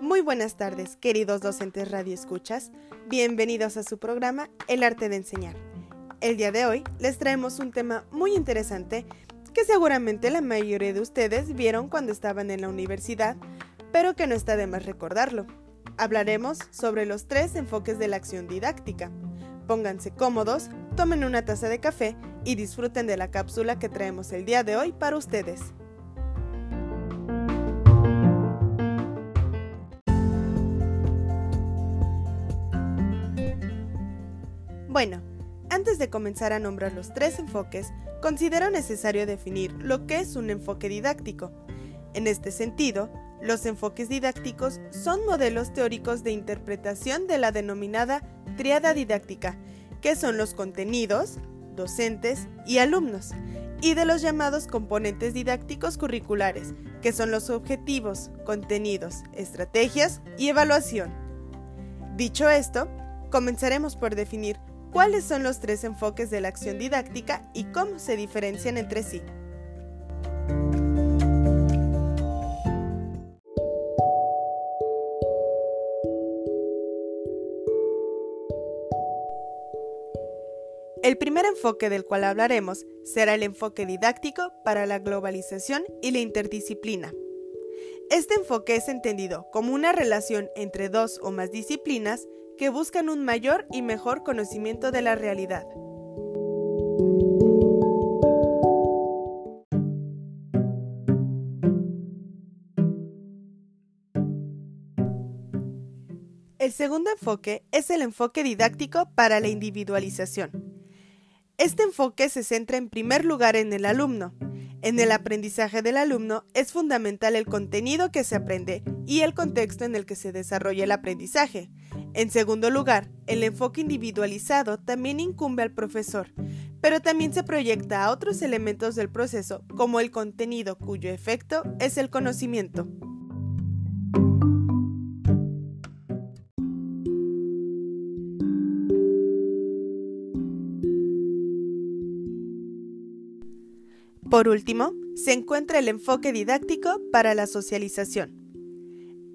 Muy buenas tardes, queridos docentes Radio Escuchas. Bienvenidos a su programa El arte de enseñar. El día de hoy les traemos un tema muy interesante que seguramente la mayoría de ustedes vieron cuando estaban en la universidad, pero que no está de más recordarlo. Hablaremos sobre los tres enfoques de la acción didáctica. Pónganse cómodos, tomen una taza de café y disfruten de la cápsula que traemos el día de hoy para ustedes. Bueno, antes de comenzar a nombrar los tres enfoques, considero necesario definir lo que es un enfoque didáctico. En este sentido, los enfoques didácticos son modelos teóricos de interpretación de la denominada triada didáctica, que son los contenidos, docentes y alumnos, y de los llamados componentes didácticos curriculares, que son los objetivos, contenidos, estrategias y evaluación. Dicho esto, comenzaremos por definir cuáles son los tres enfoques de la acción didáctica y cómo se diferencian entre sí. El primer enfoque del cual hablaremos será el enfoque didáctico para la globalización y la interdisciplina. Este enfoque es entendido como una relación entre dos o más disciplinas que buscan un mayor y mejor conocimiento de la realidad. El segundo enfoque es el enfoque didáctico para la individualización. Este enfoque se centra en primer lugar en el alumno. En el aprendizaje del alumno es fundamental el contenido que se aprende y el contexto en el que se desarrolla el aprendizaje. En segundo lugar, el enfoque individualizado también incumbe al profesor, pero también se proyecta a otros elementos del proceso como el contenido cuyo efecto es el conocimiento. Por último, se encuentra el enfoque didáctico para la socialización.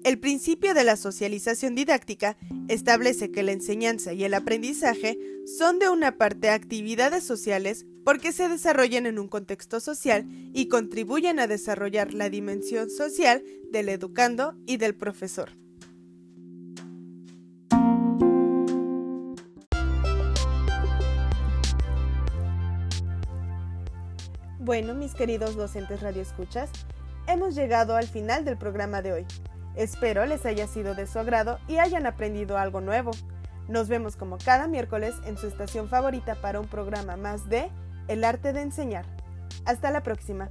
El principio de la socialización didáctica establece que la enseñanza y el aprendizaje son de una parte actividades sociales porque se desarrollan en un contexto social y contribuyen a desarrollar la dimensión social del educando y del profesor. Bueno, mis queridos docentes radioescuchas, hemos llegado al final del programa de hoy. Espero les haya sido de su agrado y hayan aprendido algo nuevo. Nos vemos como cada miércoles en su estación favorita para un programa más de El arte de enseñar. Hasta la próxima.